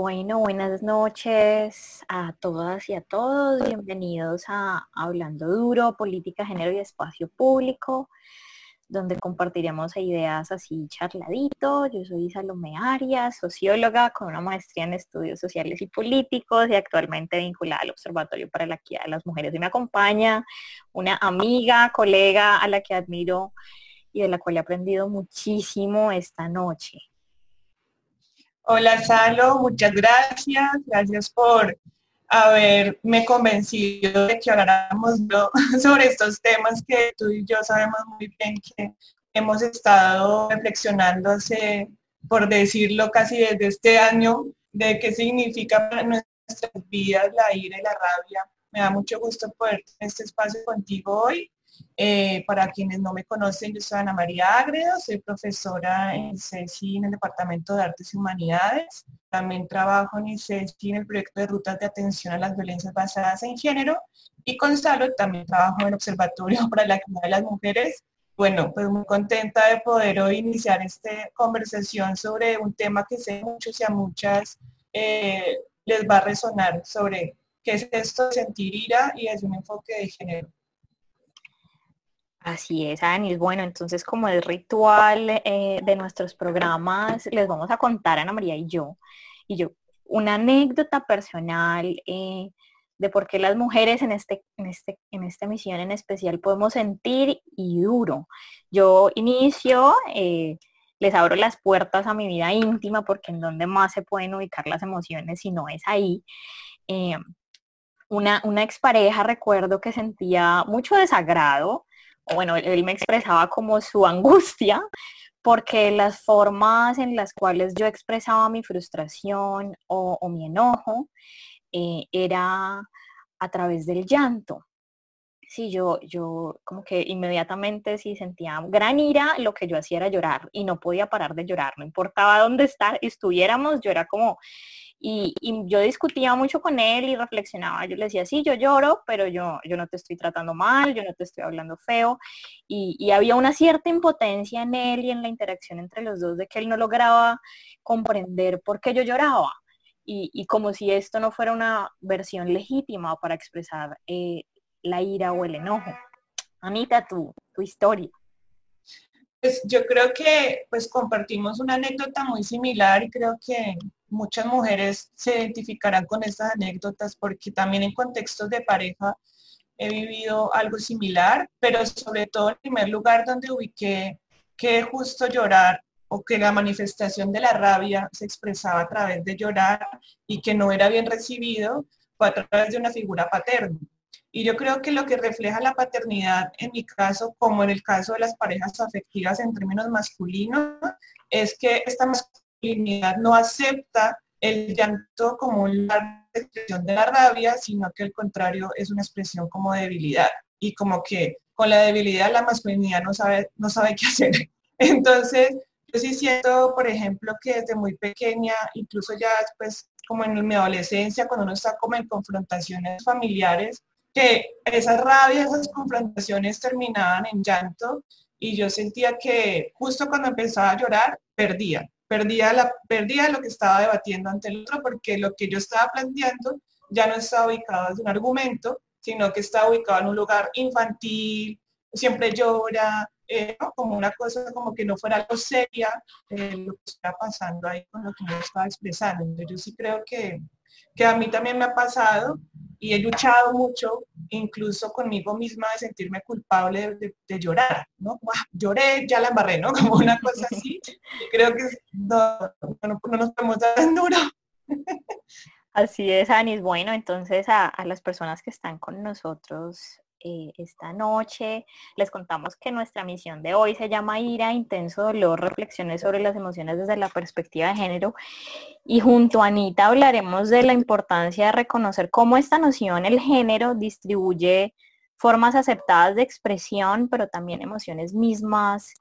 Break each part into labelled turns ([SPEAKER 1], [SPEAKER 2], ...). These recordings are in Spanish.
[SPEAKER 1] Bueno, buenas noches a todas y a todos. Bienvenidos a Hablando Duro, Política, Género y Espacio Público, donde compartiremos ideas así charladito. Yo soy Salomé Arias, socióloga con una maestría en estudios sociales y políticos y actualmente vinculada al Observatorio para la Equidad de las Mujeres. Y me acompaña una amiga, colega a la que admiro y de la cual he aprendido muchísimo esta noche.
[SPEAKER 2] Hola Salo, muchas gracias. Gracias por haberme convencido de que habláramos sobre estos temas que tú y yo sabemos muy bien que hemos estado reflexionando hace, por decirlo casi desde este año, de qué significa para nuestras vidas la ira y la rabia. Me da mucho gusto poder tener este espacio contigo hoy eh, para quienes no me conocen, yo soy Ana María Agredo, soy profesora en CECI en el Departamento de Artes y Humanidades. También trabajo en CECI en el proyecto de rutas de atención a las violencias basadas en género. Y con Salo también trabajo en el Observatorio para la Equidad de las Mujeres. Bueno, pues muy contenta de poder hoy iniciar esta conversación sobre un tema que sé muchos y a muchas eh, les va a resonar sobre qué es esto de sentir ira y es un enfoque de género.
[SPEAKER 1] Así es, Anis. Bueno, entonces como el ritual eh, de nuestros programas, les vamos a contar, Ana María y yo, y yo, una anécdota personal eh, de por qué las mujeres en, este, en, este, en esta misión en especial podemos sentir y duro. Yo inicio, eh, les abro las puertas a mi vida íntima porque en donde más se pueden ubicar las emociones si no es ahí. una, una expareja recuerdo que sentía mucho desagrado bueno, él me expresaba como su angustia, porque las formas en las cuales yo expresaba mi frustración o, mi enojo eh, era a través del llanto. Sí, yo, yo como que inmediatamente si sentía gran ira, lo que yo hacía era llorar y no podía parar de llorar, no importaba dónde estar, estuviéramos, yo era como y, yo discutía mucho con él y reflexionaba. Yo le decía, sí, yo lloro, pero yo, yo no te estoy tratando mal, yo no te estoy hablando feo. Y, había una cierta impotencia en él y en la interacción entre los dos de que él no lograba comprender por qué yo lloraba. Y, como si esto no fuera una versión legítima para expresar eh, la ira o el enojo. Anita, tu, tu historia.
[SPEAKER 2] Pues yo creo que pues compartimos una anécdota muy similar y creo que muchas mujeres se identificarán con estas anécdotas porque también en contextos de pareja he vivido algo similar, pero sobre todo en primer lugar donde ubiqué que justo llorar o que la manifestación de la rabia se expresaba a través de llorar y que no era bien recibido fue a través de una figura paterna. Y yo creo que lo que refleja la paternidad en mi caso, como en el caso de las parejas afectivas en términos masculinos, es que esta no acepta el llanto como una expresión de la rabia, sino que al contrario es una expresión como debilidad. Y como que con la debilidad la masculinidad no sabe, no sabe qué hacer. Entonces, yo sí siento, por ejemplo, que desde muy pequeña, incluso ya después, como en mi adolescencia, cuando uno está como en confrontaciones familiares, que esas rabias, esas confrontaciones terminaban en llanto y yo sentía que justo cuando empezaba a llorar, perdía, perdía, la, perdía lo que estaba debatiendo ante el otro porque lo que yo estaba planteando ya no estaba ubicado en un argumento, sino que estaba ubicado en un lugar infantil, siempre llora, eh, como una cosa como que no fuera algo seria eh, lo que está pasando ahí con lo que yo estaba expresando. Entonces yo sí creo que, que a mí también me ha pasado y he luchado mucho, incluso conmigo misma, de sentirme culpable de, llorar, ¿no? lloré, ya la embarré, ¿no? Como una cosa así. creo que no, no, nos podemos dar en duro.
[SPEAKER 1] Así es, Anis. Bueno, entonces a, a, las personas que están con nosotros eh, esta noche. Les contamos que nuestra misión de hoy se llama Ira, Intenso Dolor, Reflexiones sobre las emociones desde la perspectiva de género. Y junto a Anita hablaremos de la importancia de reconocer cómo esta noción, el género, distribuye formas aceptadas de expresión, pero también emociones mismas,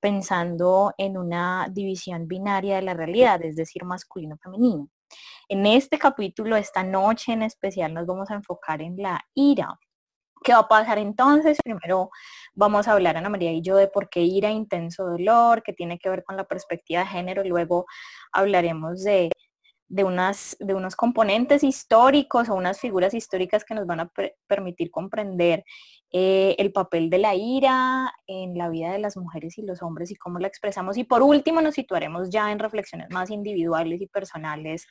[SPEAKER 1] pensando en una división binaria de la realidad, es decir, masculino-femenino. En este capítulo, esta noche en especial, nos vamos a enfocar en la ira, ¿Qué va a pasar entonces? Primero vamos a hablar, Ana María y yo, de por qué ira, intenso dolor, que tiene que ver con la perspectiva de género. Luego hablaremos de, de, unas, de unos componentes históricos o unas figuras históricas que nos van a permitir comprender eh, el papel de la ira en la vida de las mujeres y los hombres y cómo la expresamos. Y por último nos situaremos ya en reflexiones más individuales y personales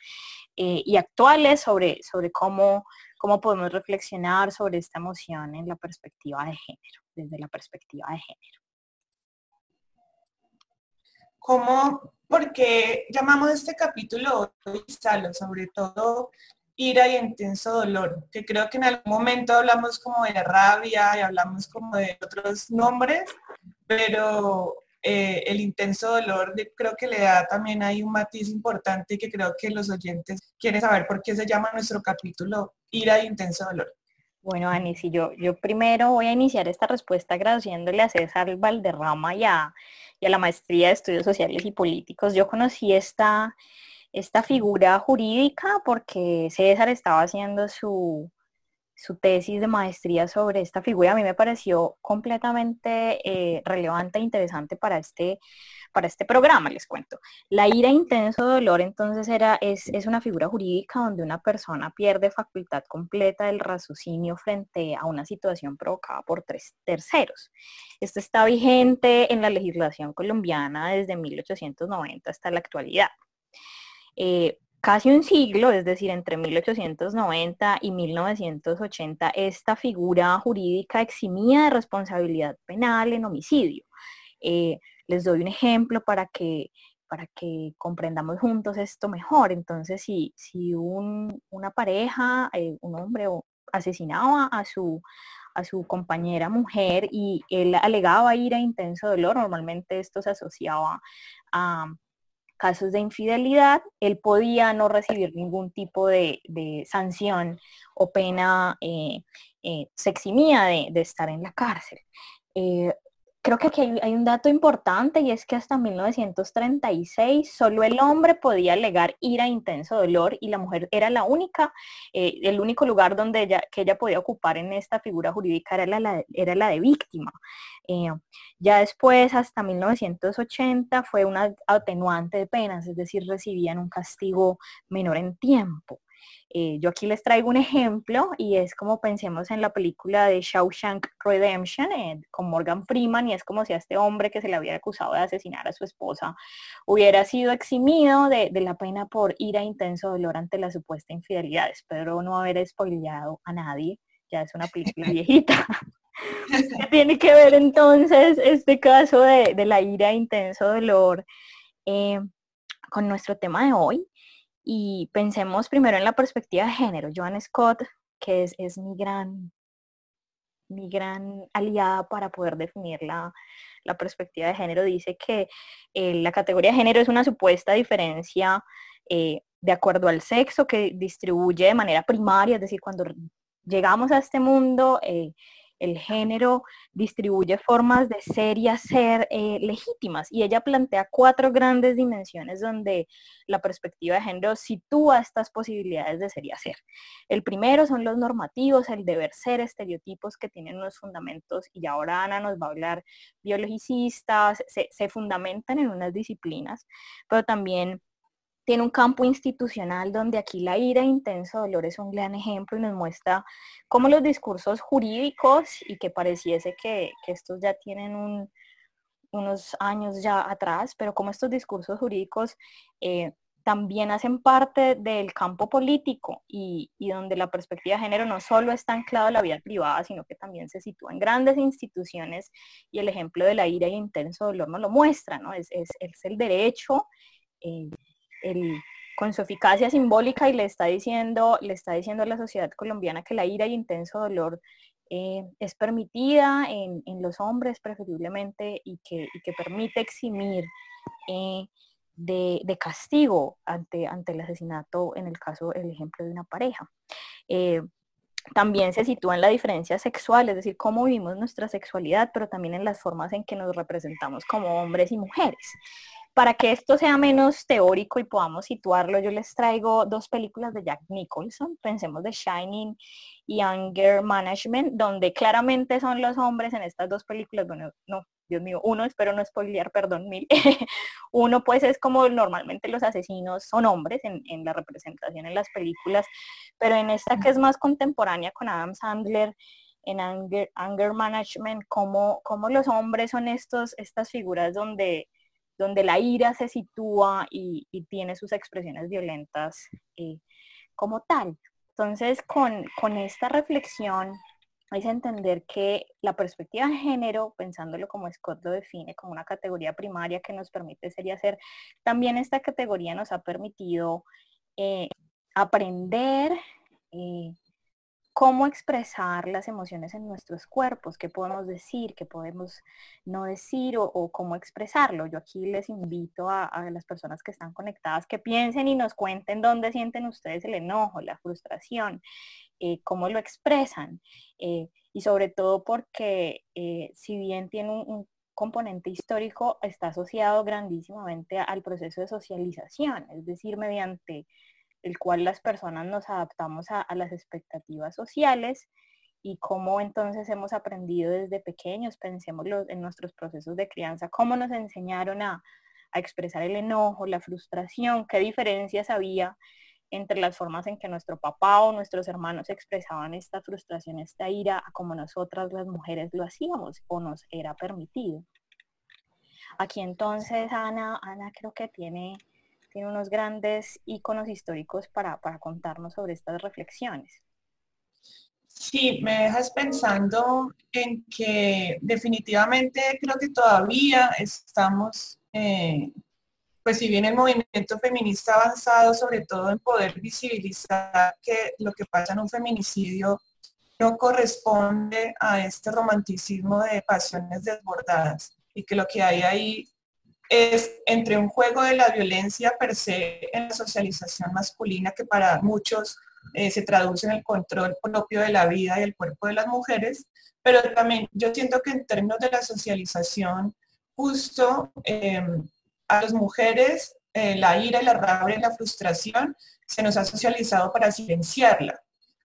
[SPEAKER 1] eh, y actuales sobre, sobre cómo, cómo podemos reflexionar sobre esta emoción en la perspectiva de género, desde la perspectiva de género.
[SPEAKER 2] ¿Cómo, porque llamamos este capítulo Salo, sobre todo ira y intenso dolor, que creo que en algún momento hablamos como de rabia y hablamos como de otros nombres, pero eh, el intenso dolor creo que le da también ahí un matiz importante y que creo que los oyentes quieren saber por qué se llama nuestro capítulo ira y intenso dolor.
[SPEAKER 1] Bueno, Ani, si yo, yo primero voy a iniciar esta respuesta agradeciéndole a César Valderrama y a, y a la maestría de estudios sociales y políticos. Yo conocí esta, esta figura jurídica porque César estaba haciendo su, su tesis de maestría sobre esta figura. A mí me pareció completamente eh, relevante e interesante para este, para este programa, les cuento. La ira intenso dolor entonces era, es, es una figura jurídica donde una persona pierde facultad completa del raciocinio frente a una situación provocada por tres terceros. Esto está vigente en la legislación colombiana desde 1890 hasta la actualidad. Eh, casi un siglo, es decir, entre 1890 y 1980, esta figura jurídica eximía de responsabilidad penal en homicidio. Eh, les doy un ejemplo para que, para que comprendamos juntos esto mejor. Entonces, si, si una pareja, eh, un hombre asesinaba a su, a su compañera mujer y él alegaba ira intenso dolor, normalmente esto se asociaba a casos de infidelidad, él podía no recibir ningún tipo de, sanción o pena, eh, eh, se eximía de, estar en la cárcel. Eh, creo que aquí hay, un dato importante y es que hasta 1936 solo el hombre podía alegar ira, intenso dolor y la mujer era la única, eh, el único lugar donde ella, que ella podía ocupar en esta figura jurídica era la, de víctima. Eh, ya después, hasta 1980, fue una atenuante de penas, es decir, recibían un castigo menor en tiempo. Eh, yo aquí les traigo un ejemplo y es como pensemos en la película de Shawshank Redemption eh, con Morgan Freeman y es como si a este hombre que se le había acusado de asesinar a su esposa hubiera sido eximido de, la pena por ira intenso dolor ante la supuesta infidelidad. Espero no haber spoileado a nadie, ya es una película viejita. ¿Qué tiene que ver entonces este caso de, la ira intenso dolor eh, con nuestro tema de hoy? Y pensemos primero en la perspectiva de género. Joan Scott, que es, mi, gran, mi gran aliada para poder definir la, perspectiva de género, dice que eh, la categoría de género es una supuesta diferencia eh, de acuerdo al sexo que distribuye de manera primaria, es decir, cuando llegamos a este mundo, eh, el género distribuye formas de ser y hacer eh, legítimas y ella plantea cuatro grandes dimensiones donde la perspectiva de género sitúa estas posibilidades de ser y hacer. El primero son los normativos, el deber ser, estereotipos que tienen unos fundamentos y ahora Ana nos va a hablar biologicistas, se, se fundamentan en unas disciplinas, pero también tiene un campo institucional donde aquí la ira e intenso dolor es un gran ejemplo y nos muestra cómo los discursos jurídicos y que pareciese que, estos ya tienen unos años ya atrás, pero como estos discursos jurídicos eh, también hacen parte del campo político y, donde la perspectiva de género no solo está anclada en la vida privada, sino que también se sitúa en grandes instituciones y el ejemplo de la ira e intenso dolor nos lo muestra, ¿no? Es, es, el derecho. Eh, con su eficacia simbólica y le está diciendo, le está diciendo a la sociedad colombiana que la ira y intenso dolor eh, es permitida en, los hombres preferiblemente y que, permite eximir eh, de, castigo ante, ante el asesinato, en el caso, el ejemplo de una pareja. Eh, también se sitúa en la diferencia sexual, es decir, cómo vivimos nuestra sexualidad, pero también en las formas en que nos representamos como hombres y mujeres. Para que esto sea menos teórico y podamos situarlo, yo les traigo dos películas de Jack Nicholson. Pensemos de Shining y Anger Management, donde claramente son los hombres en estas dos películas, bueno, no, Dios mío, uno, espero no spoilear, perdón, mil. uno pues es como normalmente los asesinos son hombres en, la representación en las películas, pero en esta que es más contemporánea con Adam Sandler, en Anger, anger Management, como, como los hombres son estos, estas figuras donde donde la ira se sitúa y, tiene sus expresiones violentas eh, como tal. Entonces, con, con esta reflexión es entender que la perspectiva de género, pensándolo como Scott lo define, como una categoría primaria que nos permite ser y hacer, también esta categoría nos ha permitido eh, aprender eh, cómo expresar las emociones en nuestros cuerpos, qué podemos decir, qué podemos no decir o, cómo expresarlo. Yo aquí les invito a, las personas que están conectadas que piensen y nos cuenten dónde sienten ustedes el enojo, la frustración, eh, cómo lo expresan. Eh, y sobre todo porque eh, si bien tiene un componente histórico, está asociado grandísimamente al proceso de socialización, es decir, mediante el cual las personas nos adaptamos a, las expectativas sociales y cómo entonces hemos aprendido desde pequeños, pensemos en nuestros procesos de crianza, cómo nos enseñaron a, expresar el enojo, la frustración, qué diferencias había entre las formas en que nuestro papá o nuestros hermanos expresaban esta frustración, esta ira, a como nosotras las mujeres lo hacíamos o nos era permitido. Aquí entonces Ana, Ana creo que tiene tiene unos grandes íconos históricos para, contarnos sobre estas reflexiones.
[SPEAKER 2] Sí, me dejas pensando en que definitivamente creo que todavía estamos, eh, pues si bien el movimiento feminista ha avanzado sobre todo en poder visibilizar que lo que pasa en un feminicidio no corresponde a este romanticismo de pasiones desbordadas y que lo que hay ahí es entre un juego de la violencia per se en la socialización masculina que para muchos eh, se traduce en el control propio de la vida y el cuerpo de las mujeres, pero también yo siento que en términos de la socialización, justo em, a las mujeres eh, la ira la rabia y la frustración se nos ha socializado para silenciarla.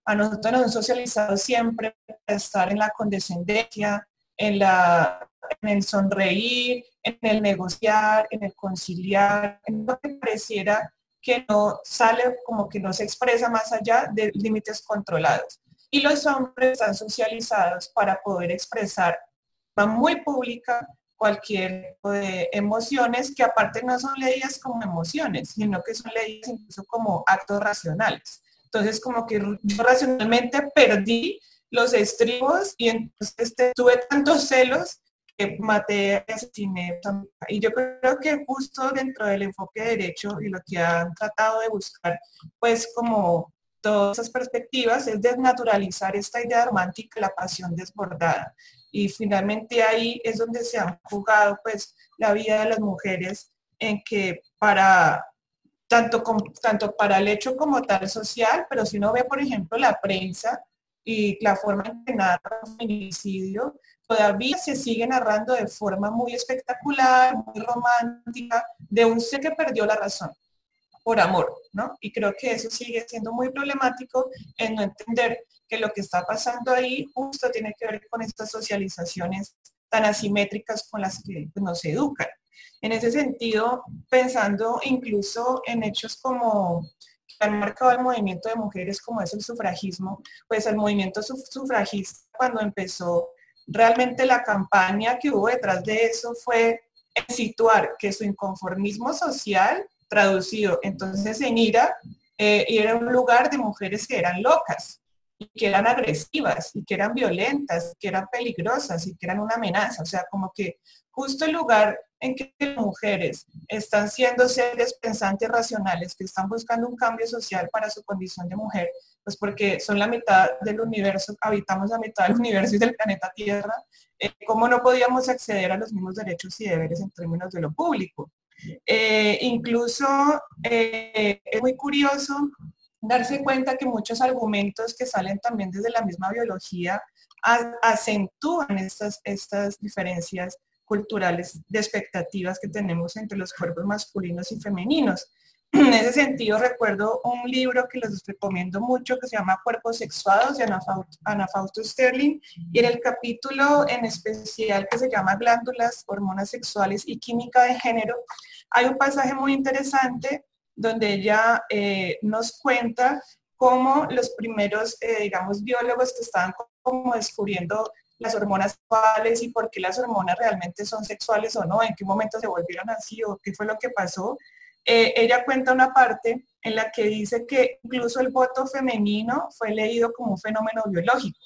[SPEAKER 2] A nosotros nos han socializado siempre para estar en la condescendencia, en, la, en el sonreír, en el negociar, en el conciliar, en lo que pareciera que no sale como que no se expresa más allá de límites controlados. Y los hombres están socializados para poder expresar va muy pública cualquier tipo de emociones que aparte no son leídas como emociones, sino que son leídas incluso como actos racionales. Entonces como que yo racionalmente perdí los estribos y entonces tuve tantos celos maté asesiné. Y yo creo que justo dentro del enfoque de derecho y lo que han tratado de buscar, pues como todas esas perspectivas, es desnaturalizar esta idea romántica, la pasión desbordada. Y finalmente ahí es donde se ha jugado pues la vida de las mujeres en que para tanto, tanto para el hecho como tal social, pero si uno ve, por ejemplo, la prensa, y la forma en que narra el feminicidio todavía se sigue narrando de forma muy espectacular, muy romántica, de un ser que perdió la razón por amor, ¿no? Y creo que eso sigue siendo muy problemático en no entender que lo que está pasando ahí justo tiene que ver con estas socializaciones tan asimétricas con las que pues, nos educan. En ese sentido, pensando incluso en hechos como han marcado el movimiento de mujeres como es el sufragismo, pues el movimiento sufragista cuando empezó, realmente la campaña que hubo detrás de eso fue situar que su inconformismo social traducido entonces en ira, eh, era un lugar de mujeres que eran locas y que eran agresivas y que eran violentas, que eran peligrosas y que eran una amenaza. O sea, como que justo el lugar en que las mujeres están siendo seres pensantes racionales, que están buscando un cambio social para su condición de mujer, pues porque son la mitad del universo, habitamos la mitad del universo y del planeta Tierra, eh, ¿cómo no podíamos acceder a los mismos derechos y deberes en términos de lo público? Eh, incluso eh, es muy curioso darse cuenta que muchos argumentos que salen también desde la misma biología acentúan estas, estas diferencias culturales de expectativas que tenemos entre los cuerpos masculinos y femeninos. En ese sentido, recuerdo un libro que les recomiendo mucho que se llama Cuerpos Sexuados de Ana Fausto Sterling y en el capítulo en especial que se llama Glándulas, Hormonas Sexuales y Química de Género, hay un pasaje muy interesante donde ella eh, nos cuenta cómo los primeros, eh, digamos, biólogos que estaban como descubriendo las hormonas sexuales y por qué las hormonas realmente son sexuales o no, en qué momento se volvieron así o qué fue lo que pasó. Eh, ella cuenta una parte en la que dice que incluso el voto femenino fue leído como un fenómeno biológico.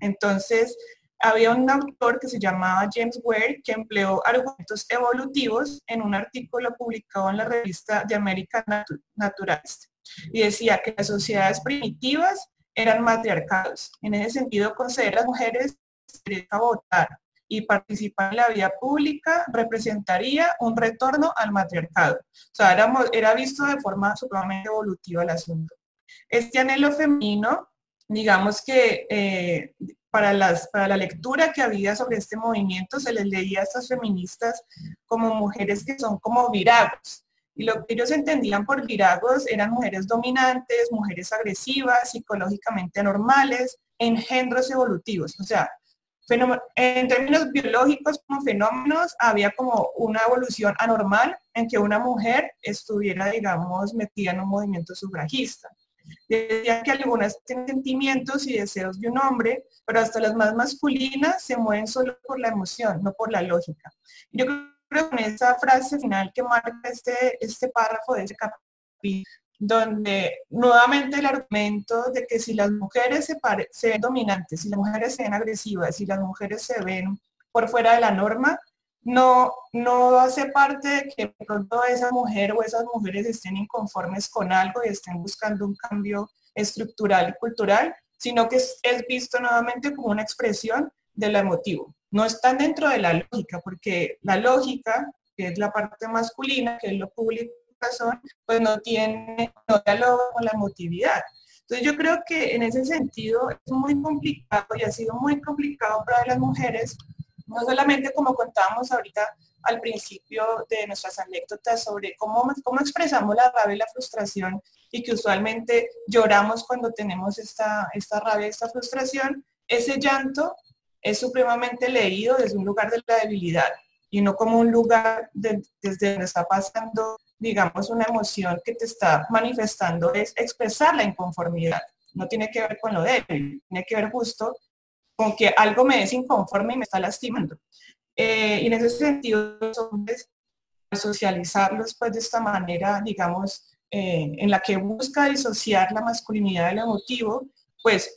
[SPEAKER 2] Entonces, había un autor que se llamaba James Ware que empleó argumentos evolutivos en un artículo publicado en la revista de American Naturalist y decía que las sociedades primitivas eran matriarcados. En ese sentido, conceder a las mujeres derecho a votar y participar en la vida pública representaría un retorno al matriarcado. O sea, era, era visto de forma supremamente evolutiva el asunto. Este anhelo femenino, digamos que eh, para, las, para la lectura que había sobre este movimiento, se les leía a estas feministas como mujeres que son como viragos. Y lo que ellos entendían por viragos eran mujeres dominantes, mujeres agresivas, psicológicamente anormales, engendros evolutivos. O sea, en términos biológicos como fenómenos, había como una evolución anormal en que una mujer estuviera, digamos, metida en un movimiento sufragista. Decía que algunas tienen sentimientos y deseos de un hombre, pero hasta las más masculinas se mueven solo por la emoción, no por la lógica. Yo creo que en esa frase final que marca este, este párrafo de ese capítulo, donde nuevamente el argumento de que si las mujeres se, ven dominantes, si las mujeres se ven agresivas, si las mujeres se ven por fuera de la norma, no, no hace parte de que pronto esa mujer o esas mujeres estén inconformes con algo y estén buscando un cambio estructural y cultural, sino que es, es visto nuevamente como una expresión de lo emotivo. No están dentro de la lógica, porque la lógica, que es la parte masculina, que es lo público, razón, pues no tiene, no diálogo con la emotividad. Entonces yo creo que en ese sentido es muy complicado y ha sido muy complicado para las mujeres, no solamente como contábamos ahorita al principio de nuestras anécdotas sobre cómo, cómo expresamos la rabia y la frustración y que usualmente lloramos cuando tenemos esta, esta rabia, esta frustración, ese llanto es supremamente leído desde un lugar de la debilidad y no como un lugar desde donde está pasando digamos, una emoción que te está manifestando es expresar la inconformidad. No tiene que ver con lo débil, tiene que ver justo con que algo me es inconforme y me está lastimando. Eh, y en ese sentido, los hombres, socializarlos pues de esta manera, digamos, eh, en la que busca disociar la masculinidad del emotivo, pues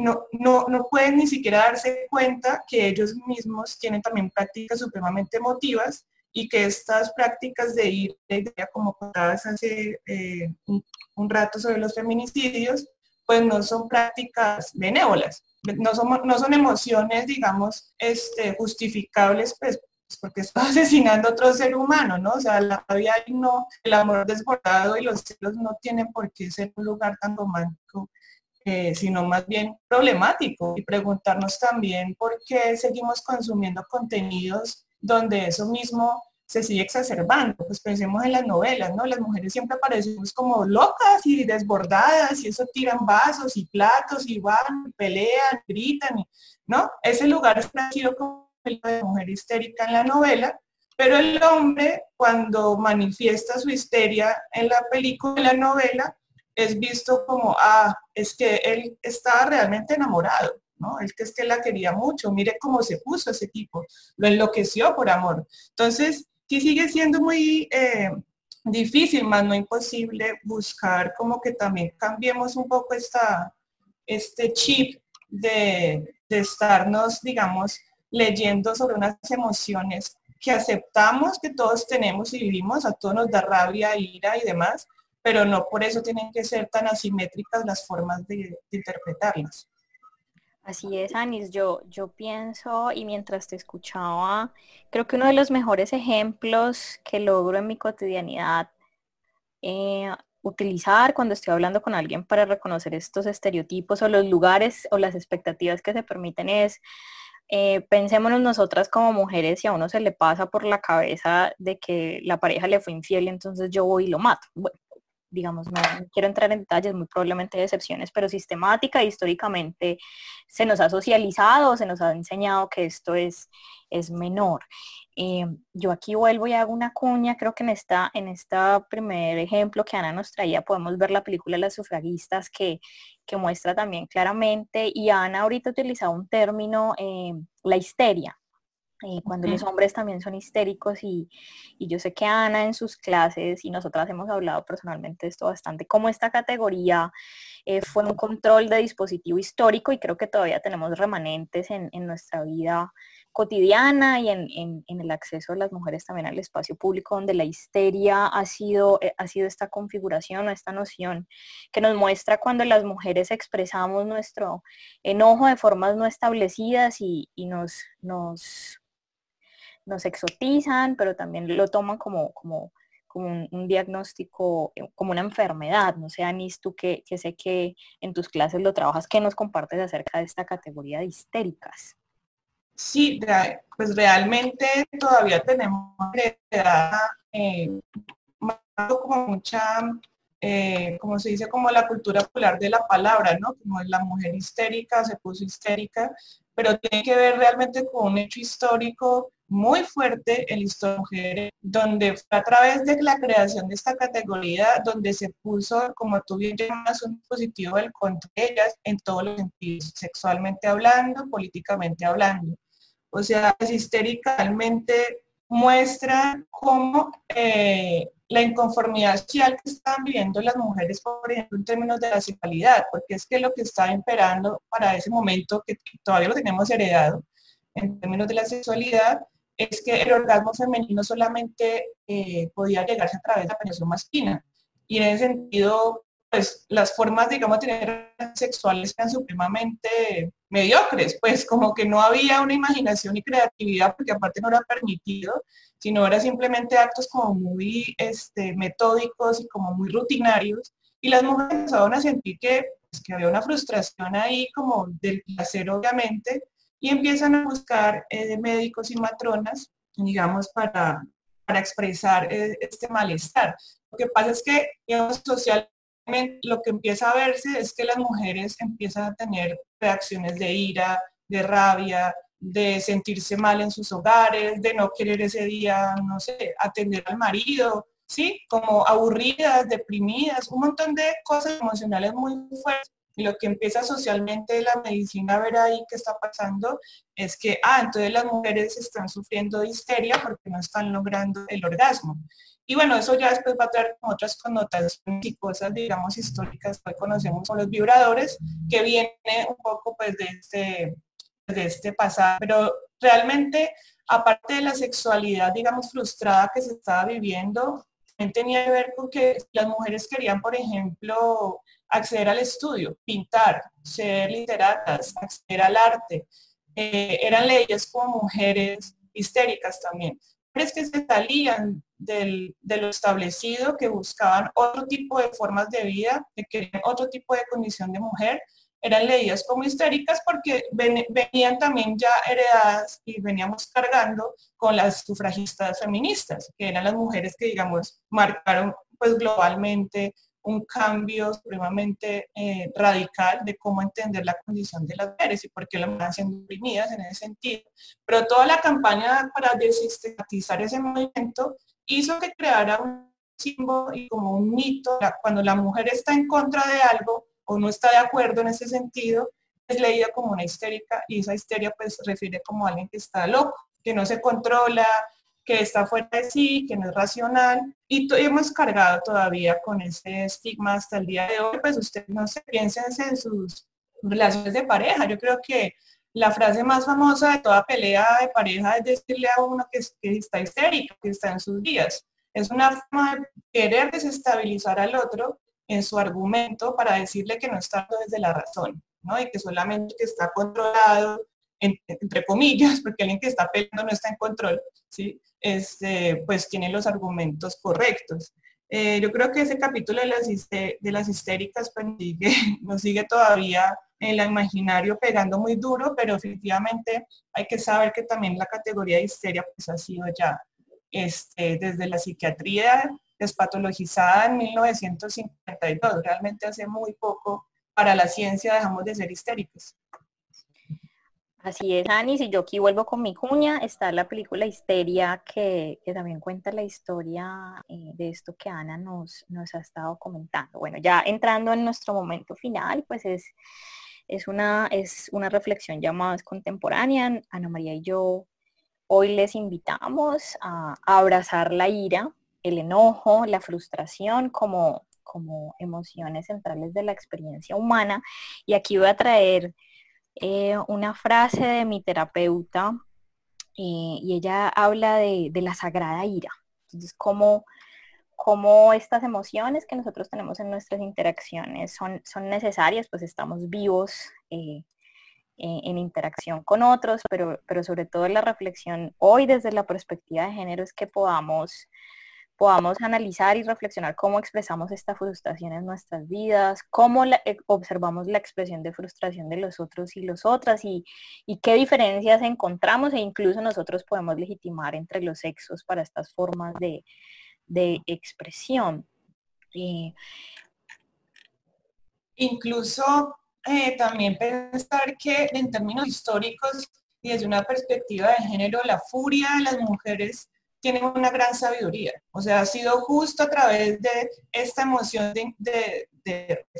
[SPEAKER 2] no, no, no pueden ni siquiera darse cuenta que ellos mismos tienen también prácticas supremamente emotivas y que estas prácticas de ir, como contabas hace eh, un, rato sobre los feminicidios, pues no son prácticas benévolas, no son, no son emociones, digamos, este, justificables, pues, porque está asesinando a otro ser humano, ¿no? O sea, la y no, el amor desbordado y los celos no tienen por qué ser un lugar tan romántico, eh, sino más bien problemático. Y preguntarnos también por qué seguimos consumiendo contenidos donde eso mismo se sigue exacerbando. Pues pensemos en las novelas, ¿no? Las mujeres siempre parecemos como locas y desbordadas y eso tiran vasos y platos y van, pelean, gritan, ¿no? Ese lugar es sido como de mujer histérica en la novela, pero el hombre cuando manifiesta su histeria en la película, en la novela, es visto como, ah, es que él estaba realmente enamorado, ¿no? Es que es que la quería mucho, mire cómo se puso ese tipo, lo enloqueció por amor. Entonces, sí sigue siendo muy eh, difícil, más no imposible, buscar como que también cambiemos un poco esta, este chip de, de estarnos, digamos, leyendo sobre unas emociones que aceptamos que todos tenemos y vivimos, a todos nos da rabia, ira y demás, pero no por eso tienen que ser tan asimétricas las formas de interpretarlas.
[SPEAKER 1] Así es, Anis. Yo, yo pienso y mientras te escuchaba, creo que uno de los mejores ejemplos que logro en mi cotidianidad eh, utilizar cuando estoy hablando con alguien para reconocer estos estereotipos o los lugares o las expectativas que se permiten es eh, pensémonos nosotras como mujeres, si a uno se le pasa por la cabeza de que la pareja le fue infiel entonces yo voy y lo mato. Digamos, no, quiero entrar en detalles, muy probablemente de excepciones, pero sistemática históricamente se nos ha socializado, se nos ha enseñado que esto es, es menor. Eh, yo aquí vuelvo y hago una cuña, creo que en esta, en este primer ejemplo que Ana nos traía podemos ver la película Las sufragistas que, que muestra también claramente, y Ana ahorita utilizado un término, eh, la histeria, eh, cuando los hombres también son histéricos y, y, yo sé que Ana en sus clases y nosotras hemos hablado personalmente de esto bastante, como esta categoría fue un control de dispositivo histórico y creo que todavía tenemos remanentes en, en nuestra vida cotidiana y en, el acceso de las mujeres también al espacio público, donde la histeria ha sido, eh, ha sido esta configuración o esta noción que nos muestra cuando las mujeres expresamos nuestro enojo de formas no establecidas y, nos, nos, nos exotizan, pero también lo toman como, como, como un, diagnóstico, eh, como una enfermedad. No sé, Anis, tú que, que sé que en tus clases lo trabajas, ¿qué nos compartes acerca de esta categoría de histéricas?
[SPEAKER 2] Sí, pues realmente todavía tenemos eh, como mucha, eh, como se dice, como la cultura popular de la palabra, ¿no? Como la mujer histérica, se puso histérica, pero tiene que ver realmente con un hecho histórico muy fuerte en la historia de mujeres, donde fue a través de la creación de esta categoría, donde se puso, como tú bien llamas, un dispositivo del contra ellas en todos los sentidos, sexualmente hablando, políticamente hablando. O sea, histéricamente muestra cómo eh, la inconformidad social que están viviendo las mujeres, por ejemplo, en términos de la sexualidad, porque es que lo que está imperando para ese momento, que todavía lo tenemos heredado, en términos de la sexualidad, es que el orgasmo femenino solamente eh, podía llegarse a través de la penetración masculina. Y en ese sentido, pues las formas, digamos, de tener sexuales eran supremamente mediocres, pues como que no había una imaginación y creatividad, porque aparte no era permitido, sino era simplemente actos como muy este, metódicos y como muy rutinarios, y las mujeres empezaron a sentir que, pues, que había una frustración ahí como del placer obviamente, y empiezan a buscar eh, médicos y matronas, digamos, para, para expresar eh, este malestar. Lo que pasa es que, digamos, social lo que empieza a verse es que las mujeres empiezan a tener reacciones de ira, de rabia, de sentirse mal en sus hogares, de no querer ese día, no sé, atender al marido, ¿sí? Como aburridas, deprimidas, un montón de cosas emocionales muy fuertes. Y lo que empieza socialmente la medicina a ver ahí que está pasando es que, ah, entonces las mujeres están sufriendo de histeria porque no están logrando el orgasmo. Y bueno, eso ya después va a traer otras connotaciones y cosas, digamos, históricas que conocemos como los vibradores, que viene un poco pues de este, de este pasado. Pero realmente, aparte de la sexualidad, digamos, frustrada que se estaba viviendo, tenía que ver con que las mujeres querían, por ejemplo, acceder al estudio, pintar, ser literatas, acceder al arte. Eh, eran leyes como mujeres histéricas también que se salían de lo establecido, que buscaban otro tipo de formas de vida, que querían otro tipo de condición de mujer, eran leídas como histéricas porque venían también ya heredadas y veníamos cargando con las sufragistas feministas, que eran las mujeres que, digamos, marcaron pues globalmente un cambio supremamente eh, radical de cómo entender la condición de las mujeres y por qué las van siendo oprimidas en ese sentido. Pero toda la campaña para desistematizar ese movimiento hizo que creara un símbolo y como un mito. Cuando la mujer está en contra de algo o no está de acuerdo en ese sentido, es leída como una histérica y esa histeria pues refiere como a alguien que está loco, que no se controla, que está fuera de sí, que no es racional, y hemos cargado todavía con ese estigma hasta el día de hoy, pues ustedes no se piensen en sus relaciones de pareja. Yo creo que la frase más famosa de toda pelea de pareja es decirle a uno que, está histérico, que está en sus días. Es una forma de querer desestabilizar al otro en su argumento para decirle que no está desde la razón, ¿no? Y que solamente que está controlado, entre comillas, porque alguien que está peleando no está en control, ¿sí? Este, pues tiene los argumentos correctos. Eh, yo creo que ese capítulo de las, de las histéricas pues, nos sigue todavía el imaginario pegando muy duro, pero efectivamente hay que saber que también la categoría de histeria pues, ha sido ya este, desde la psiquiatría despatologizada en 1952. Realmente hace muy poco para la ciencia dejamos de ser histéricos.
[SPEAKER 1] Así es, Ani, si yo aquí vuelvo con mi cuña, está la película Histeria que, también cuenta la historia eh, de esto que Ana nos, nos ha estado comentando. Bueno, ya entrando en nuestro momento final, pues es, es, una, es una reflexión ya más contemporánea. Ana María y yo hoy les invitamos a, abrazar la ira, el enojo, la frustración como, como emociones centrales de la experiencia humana. Y aquí voy a traer eh, una frase de mi terapeuta eh, y ella habla de, la sagrada ira. Entonces, cómo, estas emociones que nosotros tenemos en nuestras interacciones son, son necesarias, pues estamos vivos eh, en interacción con otros, pero, pero sobre todo la reflexión hoy desde la perspectiva de género es que podamos podamos analizar y reflexionar cómo expresamos esta frustración en nuestras vidas, cómo eh, observamos la expresión de frustración de los otros y los otras y, qué diferencias encontramos e incluso nosotros podemos legitimar entre los sexos para estas formas de, expresión.
[SPEAKER 2] incluso eh, también pensar que en términos históricos y desde una perspectiva de género, la furia de las mujeres tienen una gran sabiduría. O sea, ha sido justo a través de esta emoción de,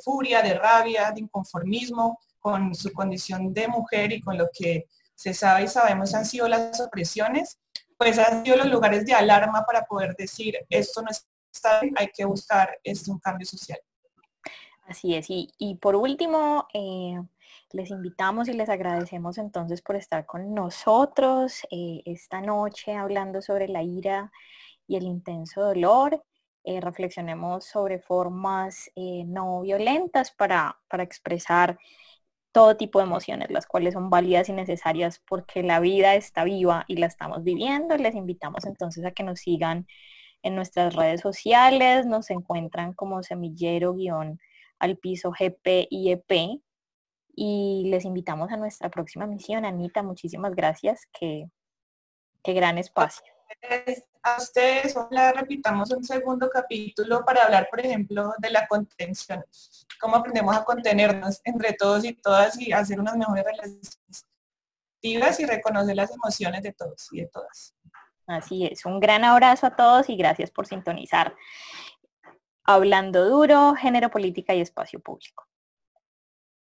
[SPEAKER 2] furia, de rabia, de inconformismo con su condición de mujer y con lo que se sabe y sabemos han sido las opresiones, pues han sido los lugares de alarma para poder decir esto no está bien, hay que buscar este, un cambio social.
[SPEAKER 1] Así es, y, y por último, eh, les invitamos y les agradecemos entonces por estar con nosotros eh, esta noche hablando sobre la ira y el intenso dolor. Eh, reflexionemos sobre formas eh, no violentas para, para expresar todo tipo de emociones, las cuales son válidas y necesarias porque la vida está viva y la estamos viviendo. Les invitamos entonces a que nos sigan en nuestras redes sociales, nos encuentran como semillero guion al piso GPIEP y les invitamos a nuestra próxima misión. Anita, muchísimas gracias. Qué, qué gran espacio.
[SPEAKER 2] A ustedes, ojalá repitamos un segundo capítulo para hablar, por ejemplo, de la contención. Cómo aprendemos a contenernos entre todos y todas y hacer unas mejores relaciones y reconocer las emociones de todos y de todas.
[SPEAKER 1] Así es. Un gran abrazo a todos y gracias por sintonizar. Hablando duro, género, política y espacio público.